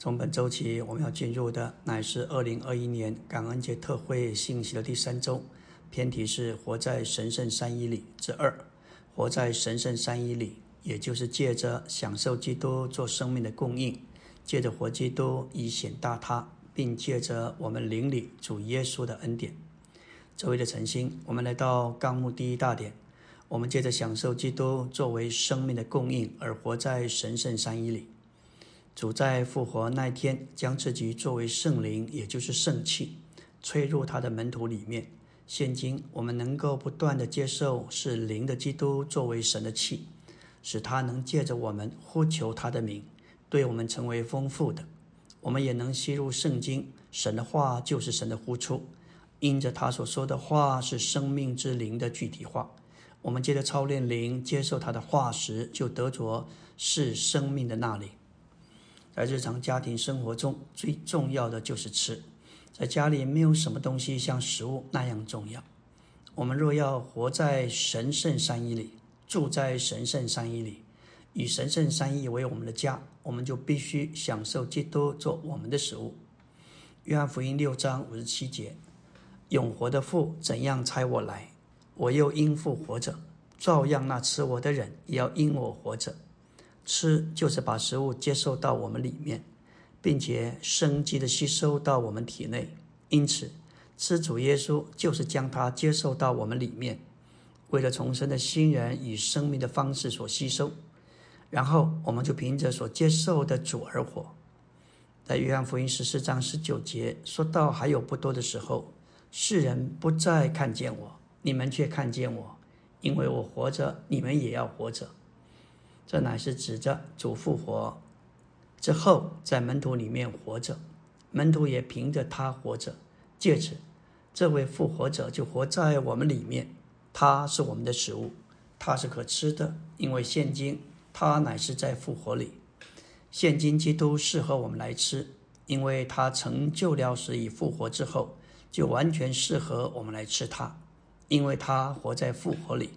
从本周起，我们要进入的乃是二零二一年感恩节特会信息的第三周，偏题是“活在神圣三一里”之二。活在神圣三一里，也就是借着享受基督做生命的供应，借着活基督以显大他，并借着我们灵里主耶稣的恩典。周围的晨星，我们来到纲目第一大点，我们借着享受基督作为生命的供应而活在神圣三一里。主在复活那天，将自己作为圣灵，也就是圣气，吹入他的门徒里面。现今我们能够不断的接受是灵的基督作为神的气，使他能借着我们呼求他的名，对我们成为丰富的。我们也能吸入圣经，神的话就是神的呼出，因着他所说的话是生命之灵的具体化。我们接着操练灵，接受他的话时，就得着是生命的那里。在日常家庭生活中，最重要的就是吃。在家里，没有什么东西像食物那样重要。我们若要活在神圣三一里，住在神圣三一里，以神圣三一为我们的家，我们就必须享受基督做我们的食物。约翰福音六章五十七节：永活的父怎样差我来，我又因父活着，照样那吃我的人也要因我活着。吃就是把食物接受到我们里面，并且生机的吸收到我们体内。因此，吃主耶稣就是将它接受到我们里面，为了重生的新人以生命的方式所吸收，然后我们就凭着所接受的主而活。在约翰福音十四章十九节说到还有不多的时候，世人不再看见我，你们却看见我，因为我活着，你们也要活着。这乃是指着主复活之后，在门徒里面活着，门徒也凭着他活着。借此，这位复活者就活在我们里面。他是我们的食物，他是可吃的，因为现今他乃是在复活里。现今基督适合我们来吃，因为他成就了死以复活之后，就完全适合我们来吃它，因为他活在复活里。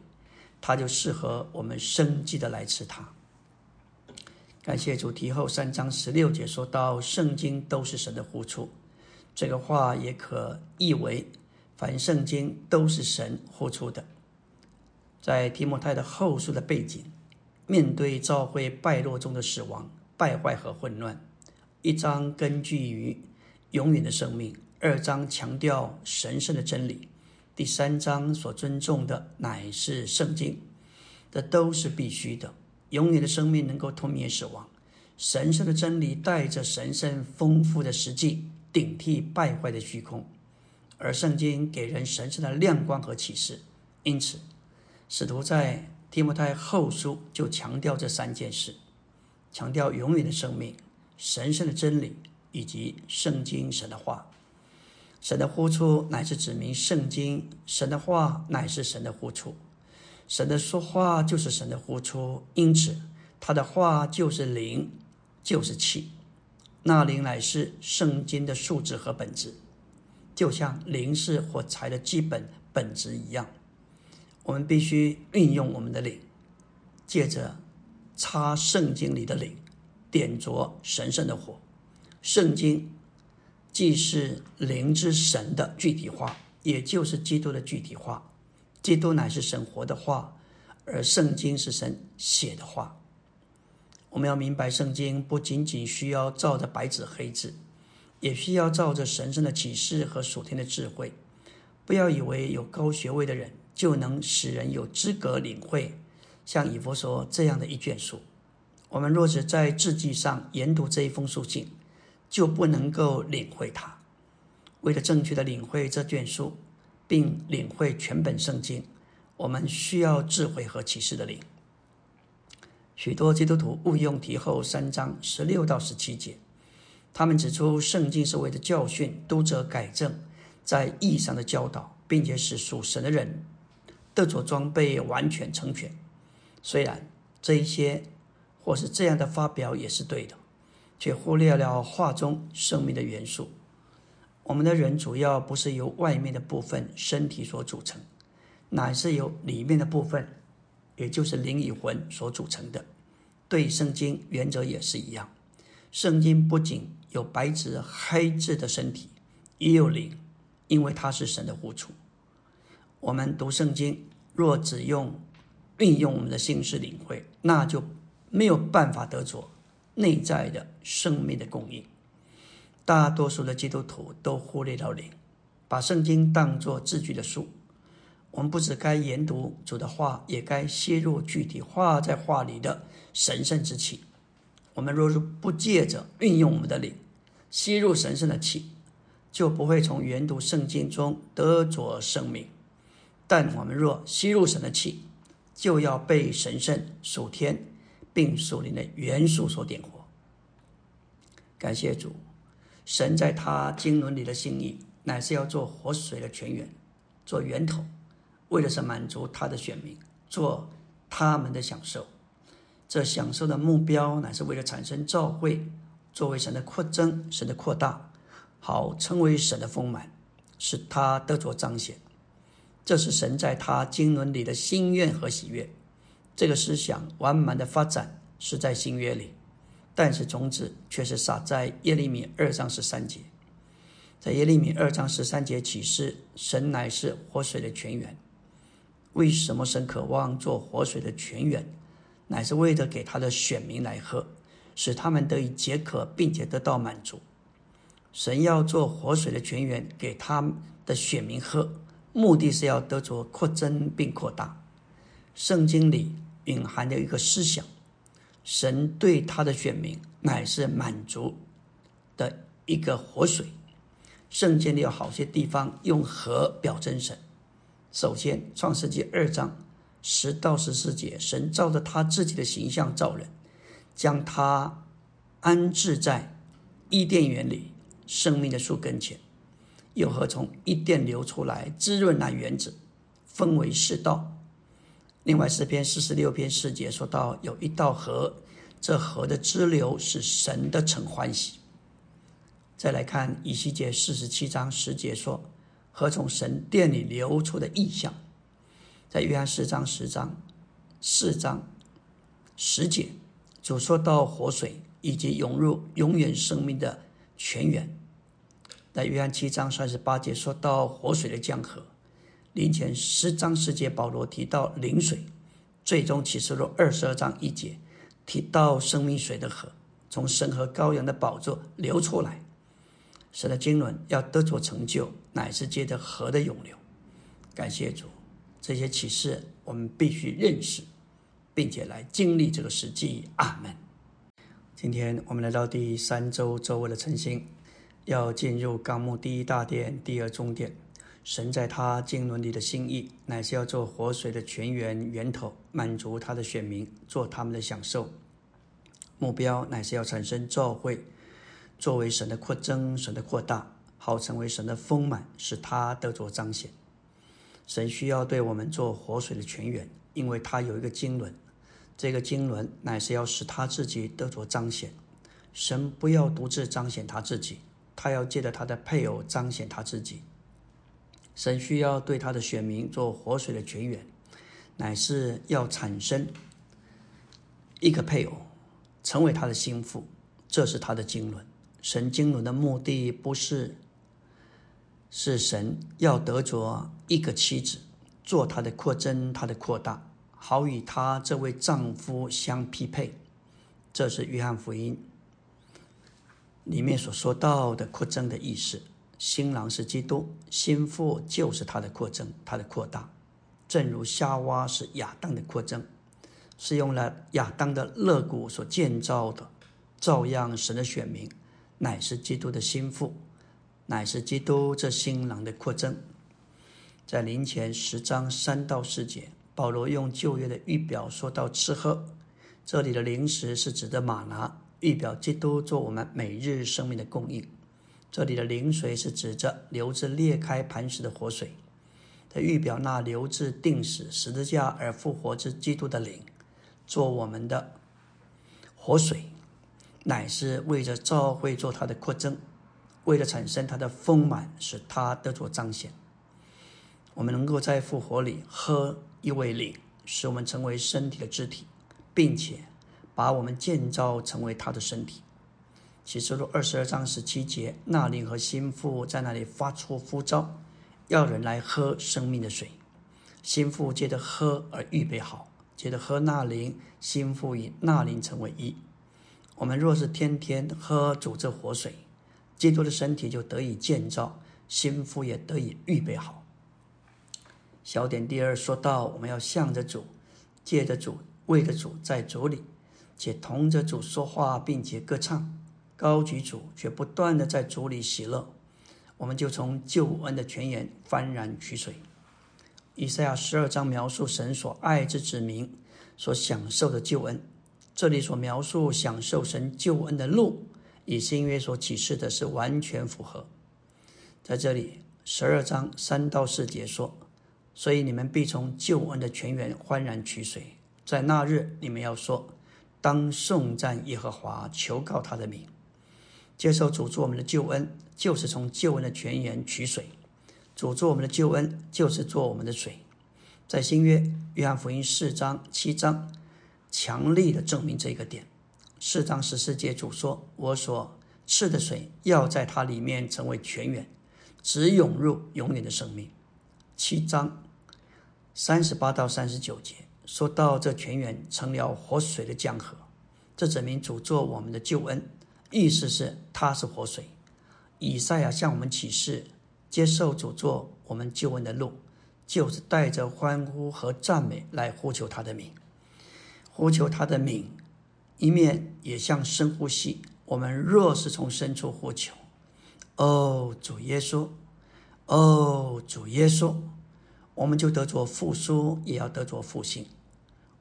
它就适合我们生机的来吃它。感谢主题后三章十六节说到，圣经都是神的呼出，这个话也可译为，凡圣经都是神呼出的。在提摩太的后书的背景，面对教会败落中的死亡、败坏和混乱，一章根据于永远的生命，二章强调神圣的真理。第三章所尊重的乃是圣经，这都是必须的。永远的生命能够吞灭死亡，神圣的真理带着神圣丰富的实际，顶替败坏的虚空。而圣经给人神圣的亮光和启示，因此使徒在提摩太后书就强调这三件事：强调永远的生命、神圣的真理以及圣经神的话。神的呼出乃是指明圣经，神的话乃是神的呼出，神的说话就是神的呼出，因此他的话就是灵，就是气。那灵乃是圣经的素质和本质，就像灵是火柴的基本本质一样。我们必须运用我们的灵，借着插圣经里的灵，点着神圣的火，圣经。既是灵之神的具体化，也就是基督的具体化。基督乃是神活的话，而圣经是神写的话。我们要明白，圣经不仅仅需要照着白纸黑字，也需要照着神圣的启示和属天的智慧。不要以为有高学位的人就能使人有资格领会像以弗所这样的一卷书。我们若是在字迹上研读这一封书信，就不能够领会它。为了正确的领会这卷书，并领会全本圣经，我们需要智慧和启示的灵。许多基督徒误用题后三章十六到十七节，他们指出圣经是为了教训读者改正在意义上的教导，并且使属神的人得着装备完全成全。虽然这一些或是这样的发表也是对的。却忽略了画中生命的元素。我们的人主要不是由外面的部分身体所组成，乃是由里面的部分，也就是灵与魂所组成的。对圣经原则也是一样。圣经不仅有白纸黑字的身体，也有灵，因为它是神的呼出。我们读圣经，若只用运用我们的心思领会，那就没有办法得着内在的生命的供应。大多数的基督徒都忽略了灵，把圣经当作字句的书。我们不只该研读主的话，也该吸入具体画在画里的神圣之气。我们若是不借着运用我们的灵，吸入神圣的气，就不会从研读圣经中得着生命。但我们若吸入神的气，就要被神圣属天并属灵的元素所点活。感谢主，神在他经纶里的心意，乃是要做活水的泉源，做源头。为的是满足他的选民，做他们的享受。这享受的目标乃是为了产生召会，作为神的扩增、神的扩大，好称为神的丰满，使他得着彰显。这是神在他经纶里的心愿和喜悦。这个思想完满的发展是在新约里，但是种子却是撒在耶利米二章十三节。在耶利米二章十三节启示，神乃是活水的泉源。为什么神渴望做活水的泉源，乃是为了给他的选民来喝，使他们得以解渴，并且得到满足。神要做活水的泉源给他的选民喝，目的是要得着扩增并扩大。圣经里蕴含着一个思想：神对他的选民乃是满足的一个活水。圣经里有好些地方用河表征神。首先，《创世纪》二章十到十四节，神照着他自己的形象造人，将他安置在伊甸园里生命的树根前，又和从伊甸流出来滋润那园子，分为四道。另外，诗篇四十六篇四节说到有一道河，这河的支流是神的诚欢喜。再来看以西结四十七章十节说。和从神殿里流出的意象，在约翰四章十章四章十节，主说到活水以及涌入永远生命的泉源。在约翰七章三十八节说到活水的江河。临前十章十节，保罗提到灵水。最终启示录二十二章一节提到生命水的河，从神和羔羊的宝座流出来。神的经纶要得着成就，乃是借着河的涌流。感谢主，这些启示我们必须认识，并且来经历这个实际。阿门。今天我们来到第三周周围的晨星，要进入纲目第一大殿、第二中殿。神在他经纶里的心意，乃是要做活水的泉源源头，满足他的选民，做他们的享受。目标乃是要产生召会。作为神的扩增、神的扩大，好成为神的丰满，使他得着彰显。神需要对我们做活水的泉源，因为他有一个经纶，这个经纶乃是要使他自己得着彰显。神不要独自彰显他自己，他要借着他的配偶彰显他自己。神需要对他的选民做活水的泉源，乃是要产生一个配偶，成为他的心腹，这是他的经纶。神经纶的目的不是，是神要得着一个妻子，做他的扩增，他的扩大，好与他这位丈夫相匹配。这是约翰福音里面所说到的扩增的意思。新郎是基督，心腹就是他的扩增，他的扩大。正如夏娃是亚当的扩增，是用了亚当的肋骨所建造的，照样神的选民。乃是基督的心腹，乃是基督这新郎的扩增。在临前十章三到四节，保罗用旧约的预表说到吃喝，这里的零食是指的马拿，预表基督做我们每日生命的供应；这里的灵水是指着流自裂开磐石的活水，它预表那流自定死十字架而复活之基督的灵，做我们的活水。乃是为着召会做它的扩增，为了产生它的丰满，使它得着彰显。我们能够在复活里喝一位灵，使我们成为身体的肢体，并且把我们建造成为他的身体。启示录二十二章十七节，那灵和心腹在那里发出呼召，要人来喝生命的水。心腹借着喝而预备好，借着喝那灵，心腹与那灵成为一。我们若是天天喝主这活水，基督的身体就得以建造，心腹也得以预备好。小点第二说到，我们要向着主，借着主，为着主，在主里，且同着主说话，并且歌唱，高举主，却不断的在主里喜乐。我们就从救恩的泉源幡然取水。以赛亚十二章描述神所爱之子民所享受的救恩，这里所描述享受神救恩的路，与新约所启示的是完全符合。在这里，十二章三到四节说。所以你们必从救恩的泉源欢然取水，在那日你们要说：当颂赞耶和华，求告他的名，接受主做我们的救恩，就是从救恩的泉源取水。主做我们的救恩，就是做我们的水。在新约约翰福音四章七章，强力的证明这个点。四章十四节主说：我所赐的水，要在它里面成为泉源，只涌入永远的生命。七章三十八到三十九节说到这泉源成了活水的江河，这证明主做我们的救恩，意思是他是活水。以赛亚向我们启示，接受主做我们救恩的路，就是带着欢呼和赞美来呼求他的名，呼求他的名，一面也像深呼吸。我们若是从深处呼求，哦，主耶稣。哦，主耶稣，我们就得着复苏，也要得着复兴。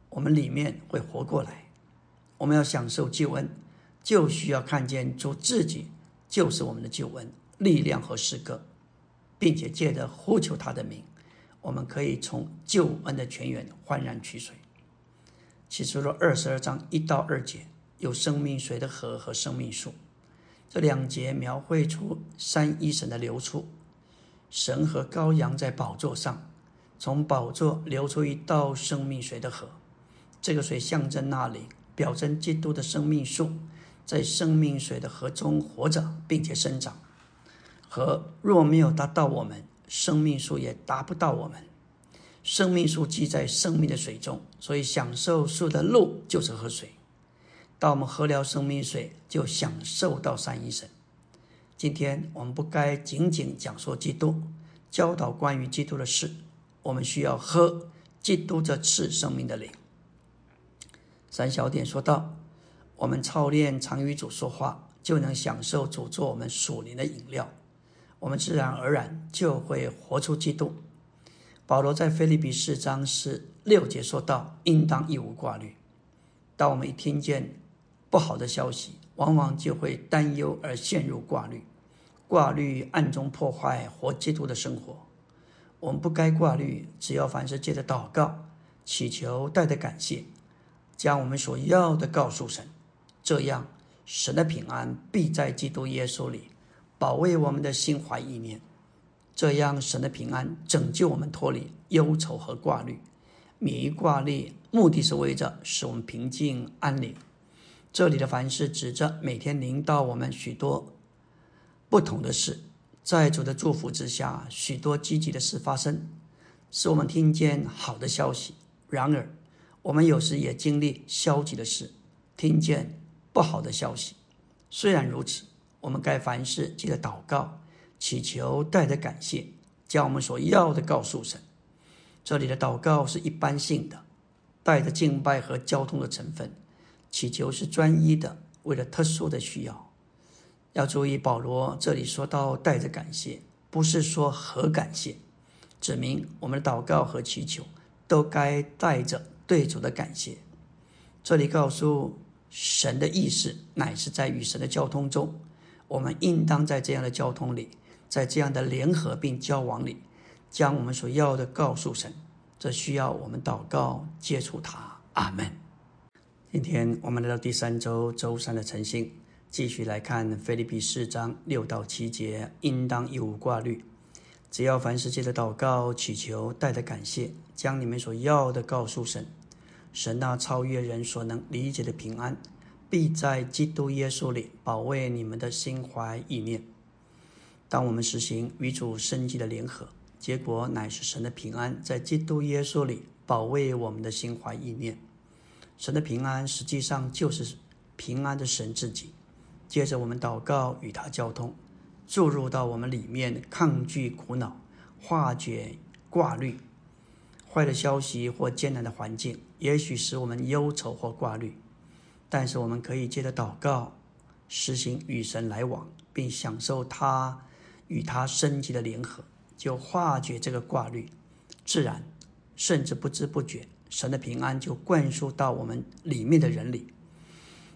我们里面会活过来。我们要享受救恩，就需要看见主自己就是我们的救恩力量和诗歌，并且借着呼求他的名，我们可以从救恩的泉源焕然取水。起初了二十二章一到二节，有生命水的河和生命树，这两节描绘出三一神的流出。神和羔羊在宝座上，从宝座流出一道生命水的河。这个水象征那里，表征基督的生命树，在生命水的河中活着，并且生长。河若没有达到我们，生命树也达不到我们。生命树记在生命的水中，所以享受树的路就是喝水。当我们喝了生命水，就享受到三一神。今天我们不该仅仅讲说基督，教导关于基督的事，我们需要喝基督这赐生命的灵。三小点说到，我们操练常与主说话，就能享受主做我们属灵的饮料，我们自然而然就会活出基督。保罗在腓立比四章十六节说到，应当一无挂虑。当我们一听见不好的消息，往往就会担忧而陷入挂虑。挂虑暗中破坏活基督的生活，我们不该挂虑。只要凡事借着祷告、祈求、带着感谢，将我们所要的告诉神，这样神的平安必在基督耶稣里保卫我们的心怀意念。这样神的平安拯救我们脱离忧愁和挂虑。免于挂虑，目的是为着使我们平静安宁。这里的凡事指着每天临到我们许多。不同的事，在主的祝福之下，许多积极的事发生，使我们听见好的消息。然而，我们有时也经历消极的事，听见不好的消息。虽然如此，我们该凡事记得祷告、祈求，带着感谢，将我们所要的告诉神。这里的祷告是一般性的，带着敬拜和交通的成分；祈求是专一的，为了特殊的需要。要注意，保罗这里说到带着感谢，不是说和感谢，指明我们的祷告和祈求都该带着对主的感谢。这里告诉神的意思，乃是在与神的交通中，我们应当在这样的交通里，在这样的联合并交往里，将我们所要的告诉神。这需要我们祷告接触他。阿门。今天我们来到第三周周三的晨星。继续来看《菲利比四章六到七节》，应当一无挂虑，只要凡事借着祷告、祈求，带着感谢，将你们所要的告诉神。神那超越人所能理解的平安，必在基督耶稣里保卫你们的心怀意念。当我们实行与主生机的联合，结果乃是神的平安在基督耶稣里保卫我们的心怀意念。神的平安实际上就是平安的神自己。接着我们祷告与他交通，注入到我们里面，抗拒苦恼，化解挂虑。坏的消息或艰难的环境，也许使我们忧愁或挂虑。但是我们可以借着祷告，实行与神来往，并享受他与他升级的联合，就化解这个挂虑。自然，甚至不知不觉，神的平安就灌输到我们里面的人里。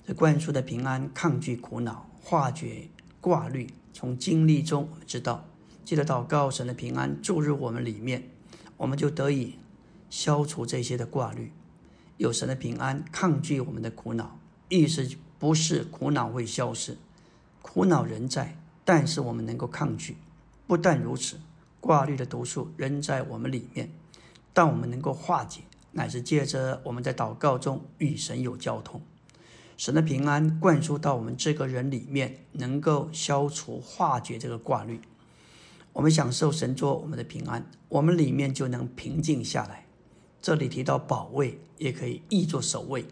这灌输的平安，抗拒苦恼，化解挂虑。从经历中，我们知道，记得祷告，神的平安注入我们里面，我们就得以消除这些的挂虑。有神的平安，抗拒我们的苦恼。意思不是苦恼会消失，苦恼仍在，但是我们能够抗拒。不但如此，挂虑的毒素仍在我们里面，但我们能够化解，乃是借着我们在祷告中与神有交通。神的平安灌输到我们这个人里面，能够消除、化解这个挂虑。我们享受神做我们的平安，我们里面就能平静下来。这里提到保卫，也可以译作守卫。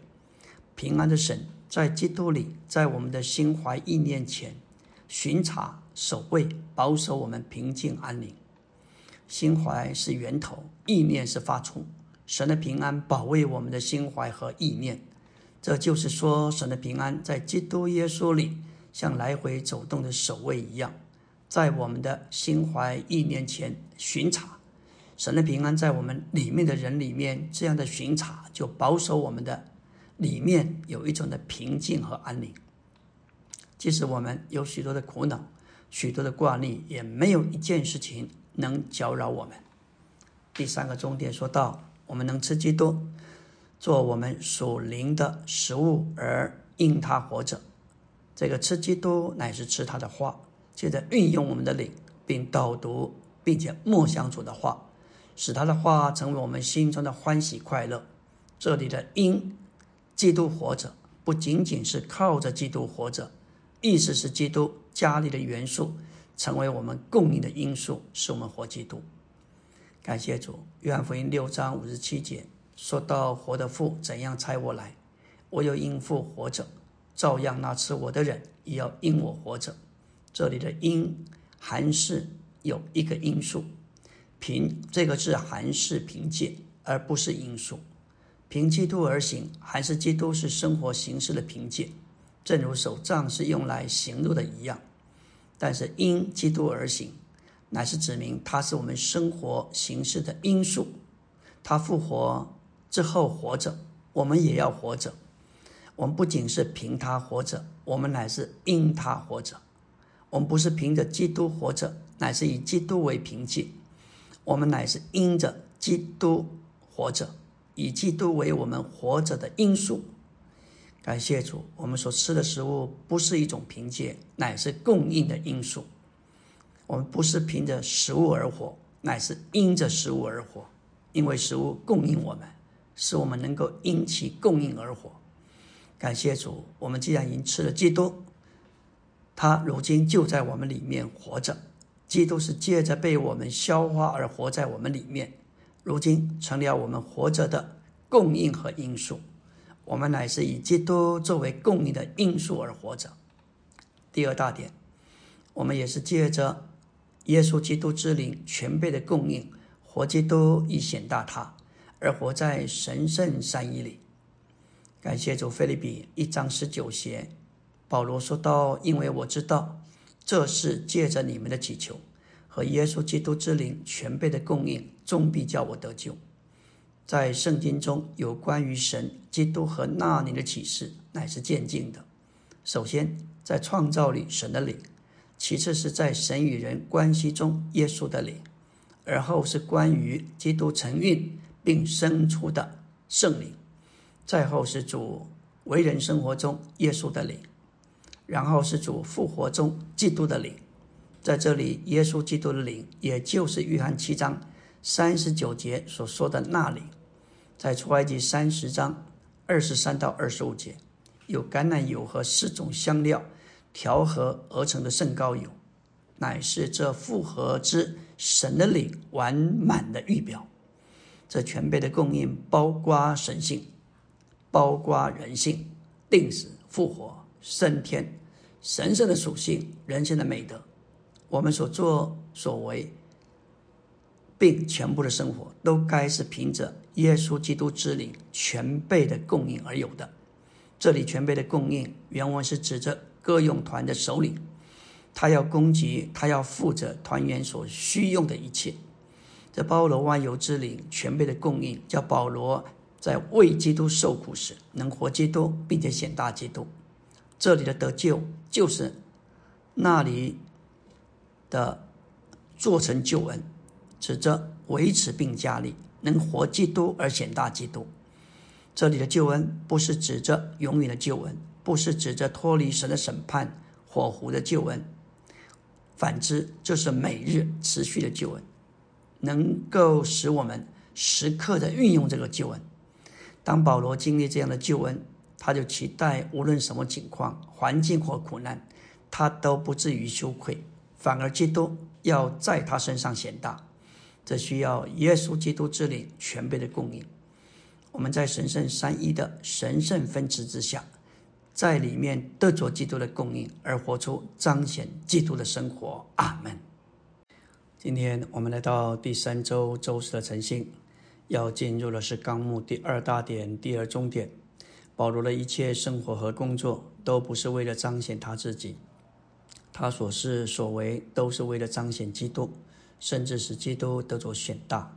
平安的神在基督里，在我们的心怀意念前巡查、守卫、保守我们平静安宁。心怀是源头，意念是发出。神的平安保卫我们的心怀和意念。这就是说，神的平安在基督耶稣里，像来回走动的守卫一样，在我们的心怀意念前巡查。神的平安在我们里面的人里面，这样的巡查就保守我们的里面有一种的平静和安宁。即使我们有许多的苦恼、许多的挂虑，也没有一件事情能搅扰我们。第三个重点说到，我们能吃基督。做我们属灵的食物，而因他活着。这个吃基督乃是吃他的话，接着运用我们的灵，并导读，并且默想主的话，使他的话成为我们心中的欢喜快乐。这里的因基督活着，不仅仅是靠着基督活着，意思是基督家里的元素成为我们供应的因素，使我们活基督。感谢主，约翰福音六章五十七节。说到活的父怎样差我来，我又因父活着，照样那吃我的人也要因我活着。这里的因还是有一个因素，凭这个字还是凭借，而不是因素。凭基督而行，还是基督是生活形式的凭借，正如手杖是用来行路的一样。但是因基督而行，乃是指明它是我们生活形式的因素，他复活。之后活着，我们也要活着。我们不仅是凭他活着，我们乃是因他活着。我们不是凭着基督活着，乃是以基督为凭借。我们乃是因着基督活着，以基督为我们活着的因素。感谢主，我们所吃的食物不是一种凭借，乃是供应的因素。我们不是凭着食物而活，乃是因着食物而活，因为食物供应我们。使我们能够因其供应而活，感谢主。我们既然已经吃了基督，他如今就在我们里面活着。基督是借着被我们消化而活在我们里面，如今成了我们活着的供应和因素。我们乃是以基督作为供应的因素而活着。第二大点，我们也是借着耶稣基督之灵全备的供应，活基督以显大他。而活在神圣善意里，感谢主。菲利比一章十九节，保罗说道：“因为我知道，这是借着你们的祈求和耶稣基督之灵全备的供应，终必叫我得救。”在圣经中有关于神、基督和那年的启示，乃是渐进的。首先，在创造里神的灵；其次是在神与人关系中耶稣的灵；而后是关于基督承运。并生出的圣灵，再后是主为人生活中耶稣的灵，然后是主复活中基督的灵。在这里，耶稣基督的灵，也就是约翰七章三十九节所说的那灵。在出埃及三十章二十三到二十五节，有橄榄油和四种香料调和而成的圣膏油，乃是这复合之神的灵完满的预表。这全备的供应包括神性，包括人性，定死、复活、圣天、神圣的属性、人性的美德。我们所作所为，并全部的生活，都该是凭着耶稣基督之灵全备的供应而有的。这里全备的供应，原文是指着歌咏团的首领，他要供给，他要负责团员所需用的一切。这包罗万有之灵全备的供应，叫保罗在为基督受苦时能活基督，并且显大基督。这里的得救，就是那里。的做成救恩，指着维持并加力，能活基督而显大基督。这里的救恩不是指着永远的救恩，不是指着脱离神的审判火湖的救恩，反之，就是每日持续的救恩，能够使我们时刻的运用这个救恩。当保罗经历这样的救恩，他就期待无论什么情况、环境或苦难，他都不至于羞愧。反而基督要在他身上显大，这需要耶稣基督之灵全备的供应。我们在神圣三一的神圣分支之下，在里面得着基督的供应，而活出彰显基督的生活。阿门。今天我们来到第三周周四的晨星，要进入的是纲目第二大点、第二中点。保罗的一切生活和工作都不是为了彰显他自己。他所事所为都是为了彰显基督，甚至使基督得着显大。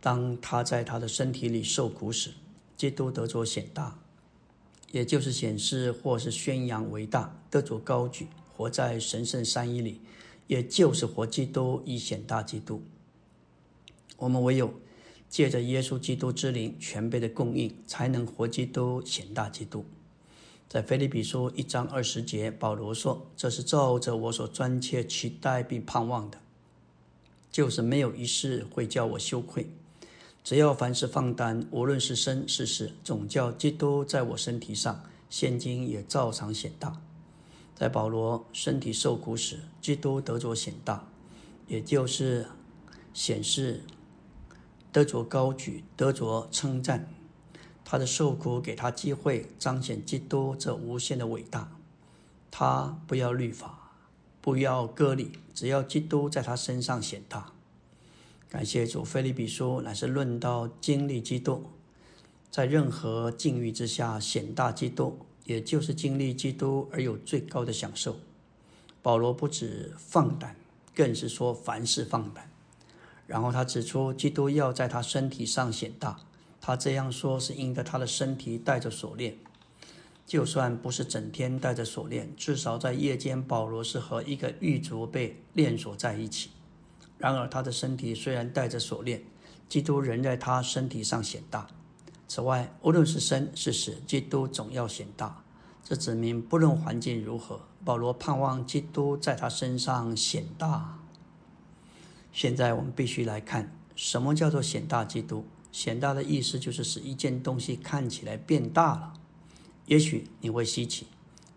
当他在他的身体里受苦时，基督得着显大，也就是显示或是宣扬伟大，得着高举，活在神圣三一里，也就是活基督以显大基督。我们唯有借着耶稣基督之灵全备的供应，才能活基督显大基督。在腓立比书一章二十节，保罗说：“这是照着我所专切期待并盼望的，就是没有一事会叫我羞愧。只要凡事放胆，无论是生是死，总叫基督在我身体上，现今也照常显大。在保罗身体受苦时，基督得着显大，也就是显示得着高举，得着称赞。”他的受苦给他机会彰显基督这无限的伟大。他不要律法，不要割礼，只要基督在他身上显大。感谢主，菲利比书乃是论到经历基督，在任何境遇之下显大基督，也就是经历基督而有最高的享受。保罗不止放胆，更是说凡事放胆。然后他指出，基督要在他身体上显大。他这样说是因得他的身体带着锁链，就算不是整天带着锁链，至少在夜间，保罗是和一个狱卒被链锁在一起。然而他的身体虽然带着锁链，基督仍在他身体上显大。此外，无论是生是死，基督总要显大。这指明不论环境如何，保罗盼望基督在他身上显大。现在我们必须来看，什么叫做显大基督？显大的意思就是使一件东西看起来变大了。也许你会稀奇，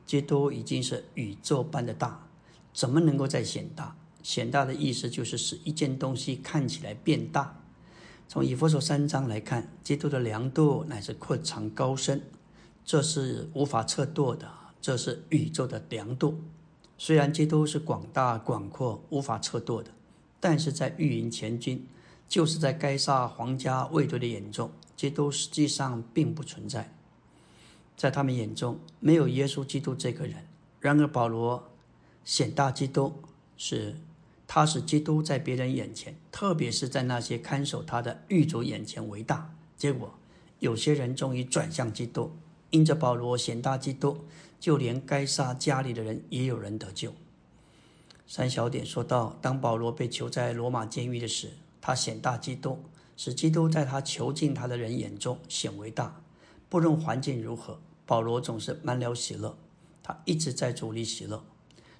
基督已经是宇宙般的大，怎么能够再显大？显大的意思就是使一件东西看起来变大。从以弗所三章来看，基督的量度乃是阔长高深，这是无法测度的，这是宇宙的量度。虽然基督是广大广阔、无法测度的，但是在御营前军。就是在该撒皇家卫队的眼中，基督实际上并不存在，在他们眼中没有耶稣基督这个人。然而保罗显大基督，是他使基督在别人眼前，特别是在那些看守他的狱卒眼前为大。结果有些人终于转向基督，因着保罗显大基督，就连该撒家里的人也有人得救。三小点说到，当保罗被囚在罗马监狱的时，他显大基督，使基督在他囚禁他的人眼中显为大。不论环境如何，保罗总是满了喜乐。他一直在主力喜乐。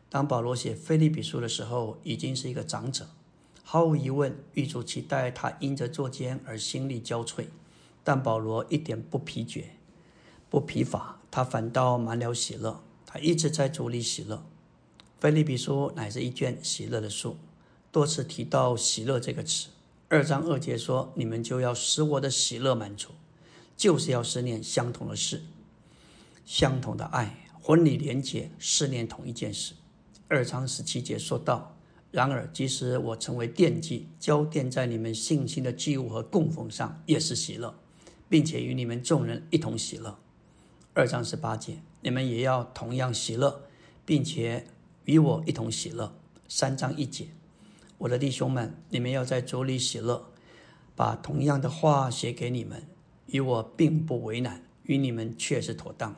当保罗写菲利比书的时候，已经是一个长者。毫无疑问，狱主期待他因着作奸而心力交瘁，但保罗一点不疲倦、不疲乏。他反倒满了喜乐，他一直在主里喜乐。菲利比书乃是一卷喜乐的书，多次提到喜乐这个词。二章二节说：“你们就要使我的喜乐满足，就是要思念相同的事，相同的爱，婚礼连结，思念同一件事。”二章十七节说道：“然而，即使我成为奠基，交奠在你们信心的祭物和供奉上，也是喜乐，并且与你们众人一同喜乐。”二章十八节：“你们也要同样喜乐，并且与我一同喜乐。”三章一节。我的弟兄们，你们要在主里喜乐。把同样的话写给你们，与我并不为难，与你们确实妥当。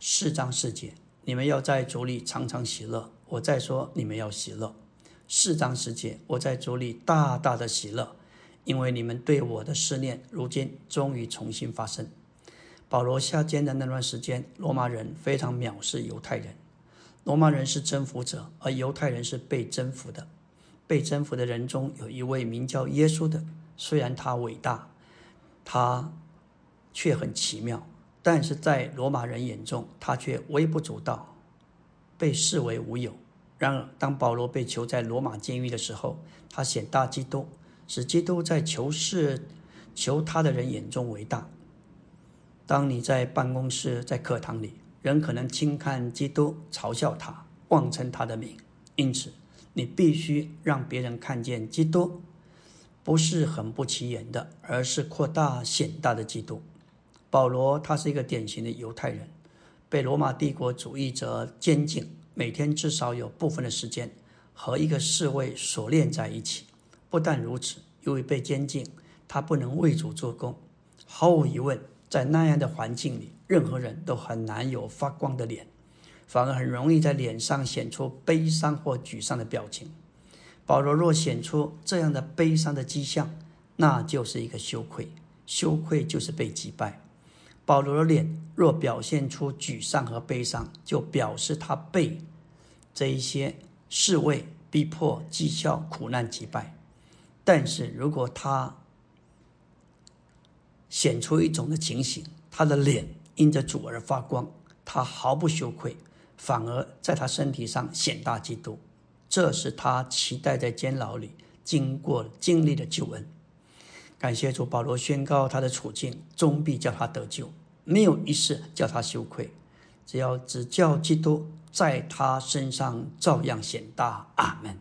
四章四节，你们要在主里常常喜乐。我再说，你们要喜乐。四章十节，我在主里大大的喜乐，因为你们对我的思念，如今终于重新发生。保罗下监的那段时间，罗马人非常藐视犹太人。罗马人是征服者，而犹太人是被征服的。被征服的人中有一位名叫耶稣的，虽然他伟大，他却很奇妙，但是在罗马人眼中，他却微不足道，被视为无有。然而，当保罗被囚在罗马监狱的时候，他显大基督，使基督在囚室求他的人眼中伟大。当你在办公室、在课堂里，人可能轻看基督，嘲笑他，妄称他的名，因此。你必须让别人看见基督，不是很不起眼的，而是扩大显大的基督。保罗他是一个典型的犹太人，被罗马帝国主义者监禁，每天至少有部分的时间和一个侍卫锁链在一起。不但如此，由于被监禁，他不能为主做工。毫无疑问，在那样的环境里，任何人都很难有发光的脸。反而很容易在脸上显出悲伤或沮丧的表情。保罗若显出这样的悲伤的迹象，那就是一个羞愧，羞愧就是被击败。保罗的脸若表现出沮丧和悲伤，就表示他被这一些侍卫逼迫、讥笑、苦难击败。但是如果他显出一种的情形，他的脸因着主而发光，他毫不羞愧。反而在他身体上显大基督，这是他期待在监牢里经过经历的救恩。感谢主，保罗宣告他的处境终必叫他得救，没有一事叫他羞愧。只要只叫基督在他身上照样显大。阿门。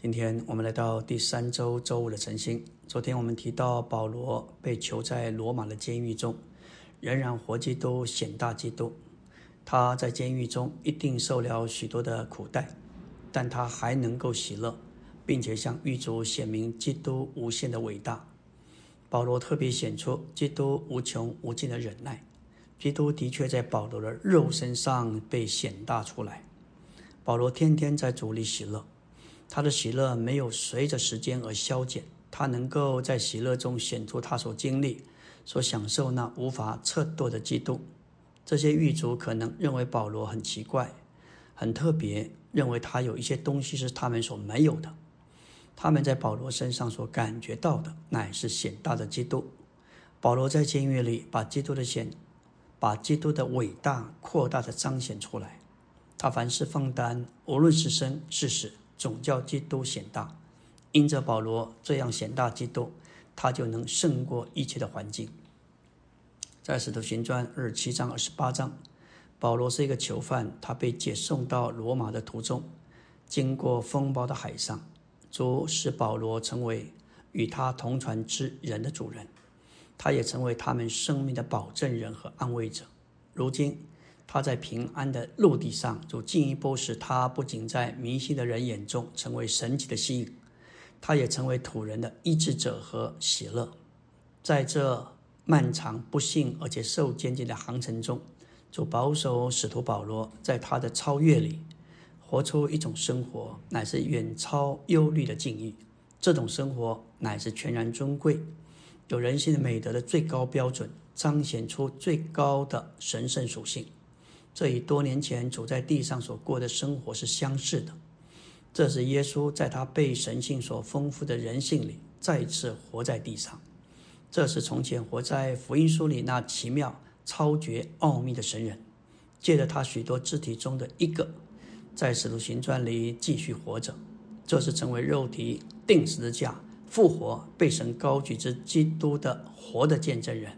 今天我们来到第三周周五的晨星。昨天我们提到保罗被囚在罗马的监狱中，仍然活基督显大基督。他在监狱中一定受了许多的苦待，但他还能够喜乐，并且向狱卒显明基督无限的伟大。保罗特别显出基督无穷无尽的忍耐。基督的确在保罗的肉身上被显大出来。保罗天天在主里喜乐，他的喜乐没有随着时间而消减，他能够在喜乐中显出他所经历、所享受那无法测度的基督。这些狱卒可能认为保罗很奇怪、很特别，认为他有一些东西是他们所没有的。他们在保罗身上所感觉到的，乃是显大的基督。保罗在监狱里把基督的显，把基督的伟大扩大的彰显出来。他凡事放胆，无论是生是死，总叫基督显大。因着保罗这样显大基督，他就能胜过一切的环境。在《使徒行传》二十七章、二十八章，保罗是一个囚犯，他被解送到罗马的途中，经过风暴的海上，主使保罗成为与他同船之人的主人，他也成为他们生命的保证人和安慰者。如今他在平安的陆地上，就进一步使他不仅在迷信的人眼中成为神奇的吸引，他也成为土人的医治者和喜乐。在这。漫长、不幸而且受监禁的航程中，主保守使徒保罗在他的超越里，活出一种生活，乃是远超忧虑的境遇。这种生活乃是全然尊贵，有人性的美德的最高标准，彰显出最高的神圣属性。这与多年前主在地上所过的生活是相似的。这是耶稣在他被神性所丰富的人性里，再次活在地上。这是从前活在福音书里那奇妙超绝奥秘的神人，借着他许多肢体中的一个，在使徒行传里继续活着，这是成为肉体定十字架、复活、被神高举之基督的活的见证人。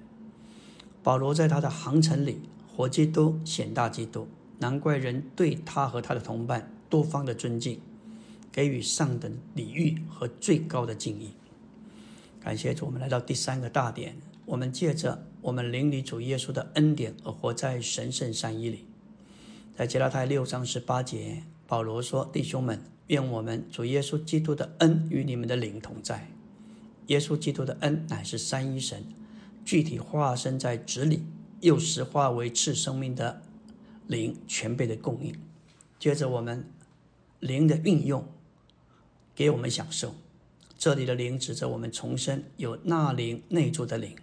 保罗在他的航程里，活基督显大基督，难怪人对他和他的同伴多方的尊敬，给予上等礼遇和最高的敬意。感谢主，我们来到第三个大点。我们借着我们灵里主耶稣的恩典而活在神圣善意里。在加拉太六章十八节，保罗说：“弟兄们，愿我们主耶稣基督的恩与你们的灵同在。耶稣基督的恩乃是三一神具体化身在子里，又实化为赐生命的灵全备的供应。接着我们灵的运用，给我们享受。”这里的灵指着我们重生，有那灵内住的灵，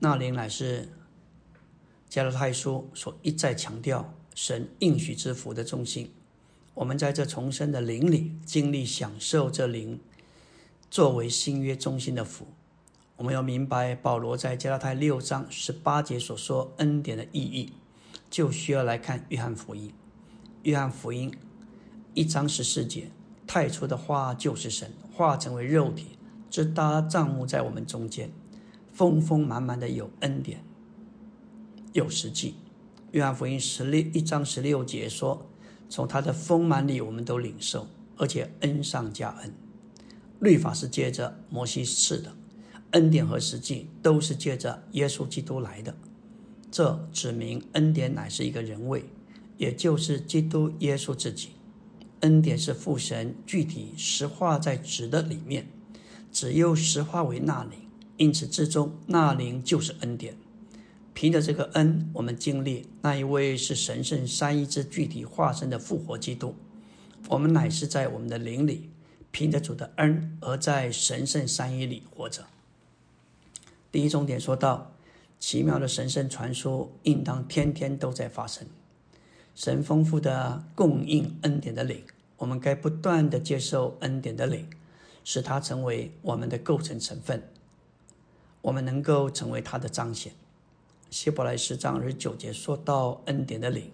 那灵乃是加勒泰书所一再强调神应许之福的中心。我们在这重生的灵里经历享受这灵作为新约中心的福。我们要明白保罗在加拉太六章十八节所说恩典的意义，就需要来看约翰福音。约翰福音一章十四节。太初的花就是神，化成为肉体，直搭帐幕在我们中间，丰丰满满的有恩典，有实际。约翰福音十六一章十六节说：“从他的丰满里，我们都领受，而且恩上加恩。律法是借着摩西赐的，恩典和实际都是借着耶稣基督来的。这指明恩典乃是一个人位，也就是基督耶稣自己。”恩典是父神具体实化在子的里面，只有实化为那灵，因此之中那灵就是恩典。凭着这个恩，我们经历那一位是神圣三一之具体化身的复活基督。我们乃是在我们的灵里，凭着主的恩而在神圣三一里活着。第一重点说到，奇妙的神圣传说应当天天都在发生。神丰富的供应恩典的灵，我们该不断的接受恩典的灵，使它成为我们的构成成分，我们能够成为它的彰显。希伯来十章二十九节说到恩典的灵，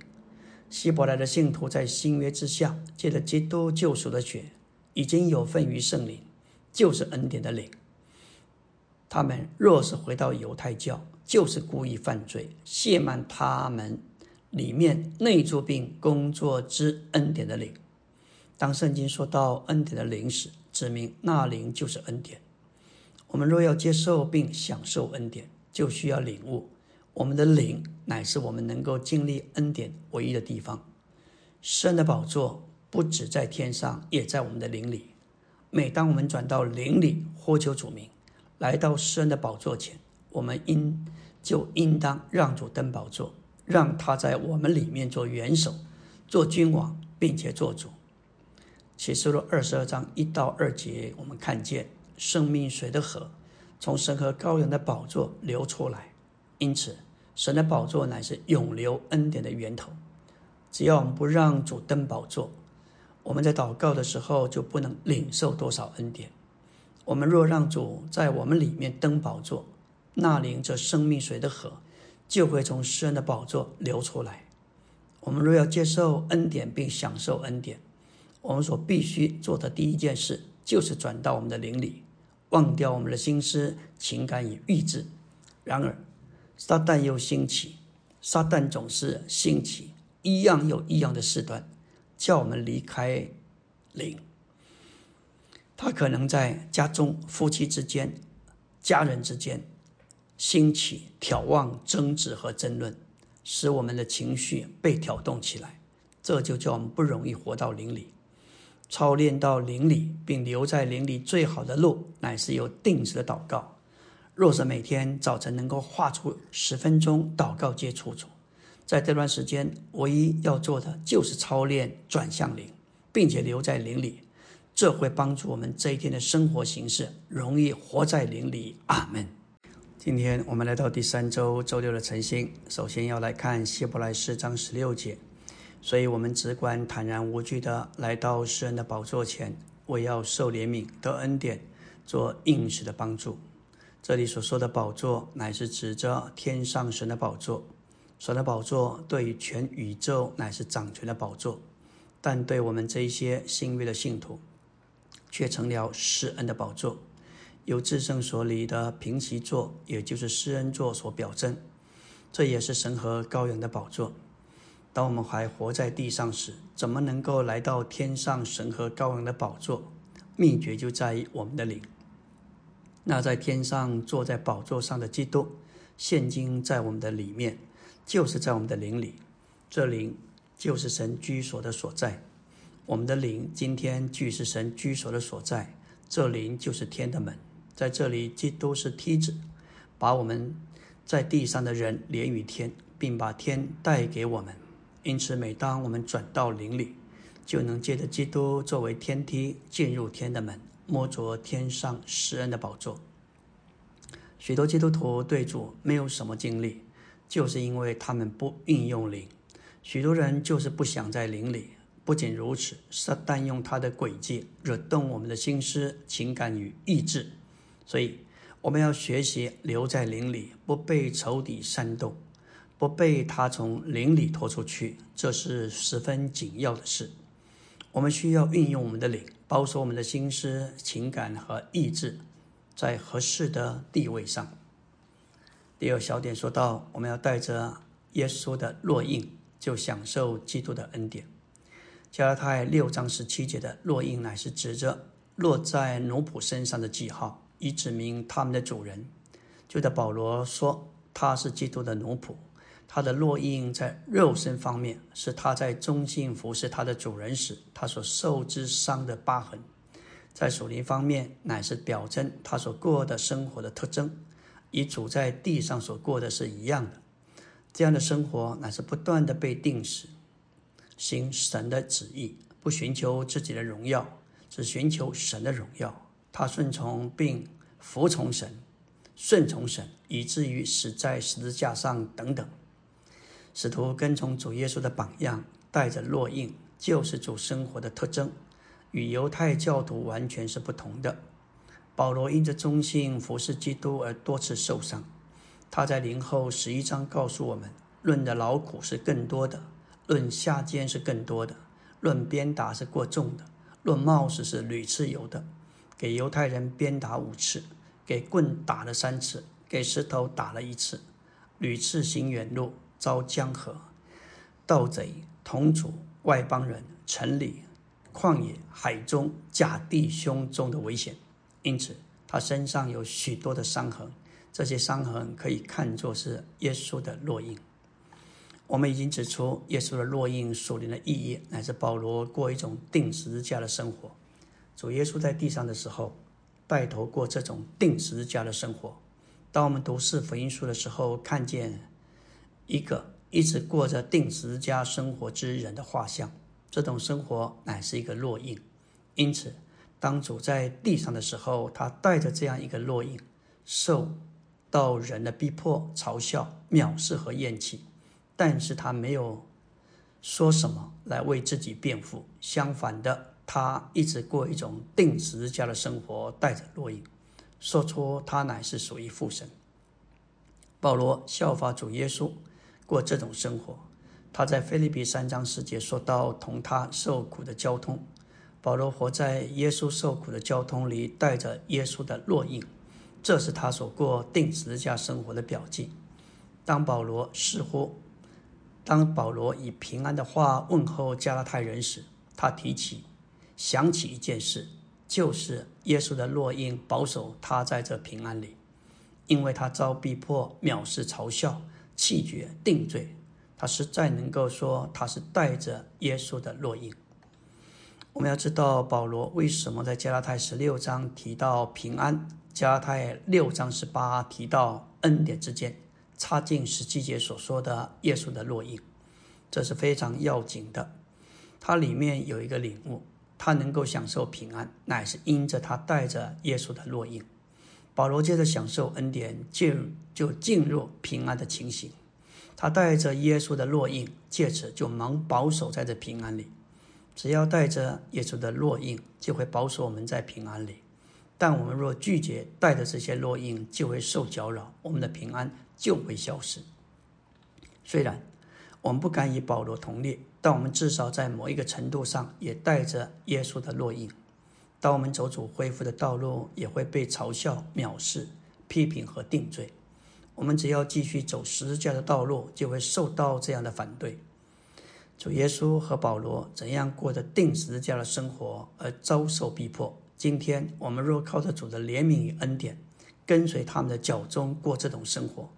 希伯来的信徒在新约之下，借着基督救赎的血，已经有份于圣灵，就是恩典的灵。他们若是回到犹太教，就是故意犯罪，亵慢他们。里面内住并工作之恩典的灵，当圣经说到恩典的灵时，指明那灵就是恩典。我们若要接受并享受恩典，就需要领悟，我们的灵乃是我们能够经历恩典唯一的地方。神的宝座不止在天上，也在我们的灵里。每当我们转到灵里，呼求主名，来到神的宝座前，我们应就应当让主登宝座。让他在我们里面做元首、做君王，并且做主。启示录二十二章一到二节，我们看见生命水的河从神和羔羊的宝座流出来。因此，神的宝座乃是永流恩典的源头。只要我们不让主登宝座，我们在祷告的时候就不能领受多少恩典。我们若让主在我们里面登宝座，那领着生命水的河。就会从诗人的宝座流出来。我们若要接受恩典并享受恩典，我们所必须做的第一件事就是转到我们的灵里，忘掉我们的心思、情感与意志。然而，撒旦又兴起，撒旦总是兴起一样又一样的事端，叫我们离开灵。他可能在家中、夫妻之间、家人之间。兴起、眺望、争执和争论，使我们的情绪被挑动起来，这就叫我们不容易活到灵里。操练到灵里，并留在灵里最好的路，乃是有定时的祷告。若是每天早晨能够画出十分钟祷告接触主，在这段时间，唯一要做的就是操练转向灵，并且留在灵里，这会帮助我们这一天的生活形式容易活在灵里。阿门。今天我们来到第三周周六的晨星，首先要来看希伯来四章十六节，所以我们只管坦然无惧的来到诗人的宝座前，为要受怜悯得恩典，做应许的帮助。这里所说的宝座，乃是指着天上神的宝座，神的宝座对全宇宙乃是掌权的宝座，但对我们这一些幸运的信徒，却成了施恩的宝座，由至圣所里的平息座，也就是施恩座所表征。这也是神和羔羊的宝座。当我们还活在地上时，怎么能够来到天上神和羔羊的宝座？秘诀就在于我们的灵。那在天上坐在宝座上的基督，现今在我们的里面。就是在我们的灵里，这灵就是神居所的所在。我们的灵今天具是神居所的所在，这灵就是天的门。在这里，基督是梯子，把我们在地上的人连于天，并把天带给我们。因此，每当我们转到灵里，就能借着基督作为天梯进入天的门，摸着天上施恩的宝座。许多基督徒对主没有什么经历。就是因为他们不运用灵，许多人就是不想在灵里。不仅如此，撒旦用他的诡计惹动我们的心思、情感与意志，所以我们要学习留在灵里，不被仇敌煽动，不被他从灵里拖出去，这是十分紧要的事。我们需要运用我们的灵，保守我们的心思、情感和意志在合适的地位上。第二小点说到，我们要带着耶稣的烙印，就享受基督的恩典。加拉太六章十七节的烙印乃是指着落在奴仆身上的记号，以指明他们的主人。就在保罗说他是基督的奴仆，他的烙印在肉身方面是他在忠心服侍他的主人时他所受之伤的疤痕；在属灵方面乃是表征他所过的生活的特征。与主在地上所过的是一样的，这样的生活乃是不断的被定死，行神的旨意，不寻求自己的荣耀，只寻求神的荣耀。他顺从并服从神，顺从神，以至于死在十字架上等等。使徒跟从主耶稣的榜样，带着烙印，就是主生活的特征，与犹太教徒完全是不同的。保罗因着忠心服侍基督而多次受伤。他在灵后十一章告诉我们：论的劳苦是更多的，论下监是更多的，论鞭打是过重的，论冒死是屡次有的。给犹太人鞭打五次，给棍打了三次，给石头打了一次，屡次行远路，遭江河、盗贼、同族、外邦人、城里、旷野、海中假弟兄中的危险。因此，他身上有许多的伤痕，这些伤痕可以看作是耶稣的烙印。我们已经指出，耶稣的烙印所领的意义，乃是保罗过一种定十字架的生活。主耶稣在地上的时候，带头过这种定时家的生活。当我们读四福音书的时候，看见一个一直过着定时家生活之人的画像，这种生活乃是一个烙印。因此。当主在地上的时候，他带着这样一个烙印，受到人的逼迫、嘲笑、藐视和厌弃，但是他没有说什么来为自己辩护。相反的，他一直过一种定时家的生活，带着烙印，说出他乃是属于父神。保罗效法主耶稣过这种生活，他在菲利比三章十节说到同他受苦的交通。保罗活在耶稣受苦的交通里，带着耶稣的烙印，这是他所过定时家生活的表记。当保罗似乎，当保罗以平安的话问候加拉太人时，他提起、想起一件事，就是耶稣的烙印保守他在这平安里，因为他遭逼迫、藐视、嘲笑、弃绝、定罪，他实在能够说他是带着耶稣的烙印。我们要知道保罗为什么在加拉太十六章提到平安，加拉太六章十八提到恩典之间，插进十七节所说的耶稣的烙印，这是非常要紧的。它里面有一个领悟，他能够享受平安，乃是因着他带着耶稣的烙印。保罗接着享受恩典，就就进入平安的情形。他带着耶稣的烙印，借此就能保守在这平安里。只要带着耶稣的烙印，就会保守我们在平安里；但我们若拒绝带着这些烙印，就会受搅扰，我们的平安就会消失。虽然我们不敢与保罗同列，但我们至少在某一个程度上也带着耶稣的烙印。当我们走主恢复的道路，也会被嘲笑、藐视、批评和定罪。我们只要继续走十字架的道路，就会受到这样的反对。主耶稣和保罗怎样过着定十字架的生活而遭受逼迫？今天我们若靠着主的怜悯与恩典，跟随他们的脚中过这种生活，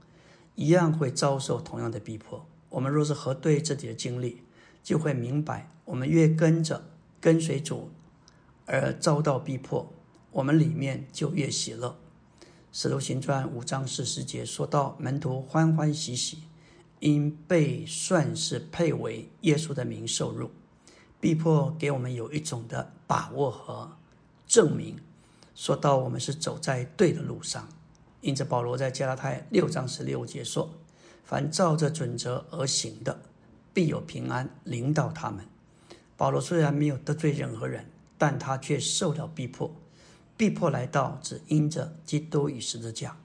一样会遭受同样的逼迫。我们若是核对自己的经历，就会明白，我们越跟着跟随主而遭到逼迫，我们里面就越喜乐。使徒行传五章四十节说到，门徒欢欢喜喜。因被算是配为耶稣的名受辱，逼迫给我们有一种的把握和证明，说到我们是走在对的路上。因此，保罗在加拉太六章十六节说：“凡照着准则而行的，必有平安临到他们。”保罗虽然没有得罪任何人，但他却受了逼迫，逼迫来到只因着基督与十字架。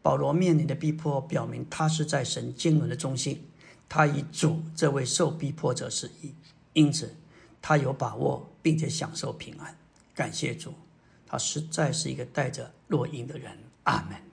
保罗面临的逼迫，表明他是在神经纶的中心，他以主这位受逼迫者是一，因此他有把握，并且享受平安。感谢主，他实在是一个带着落印的人。阿门。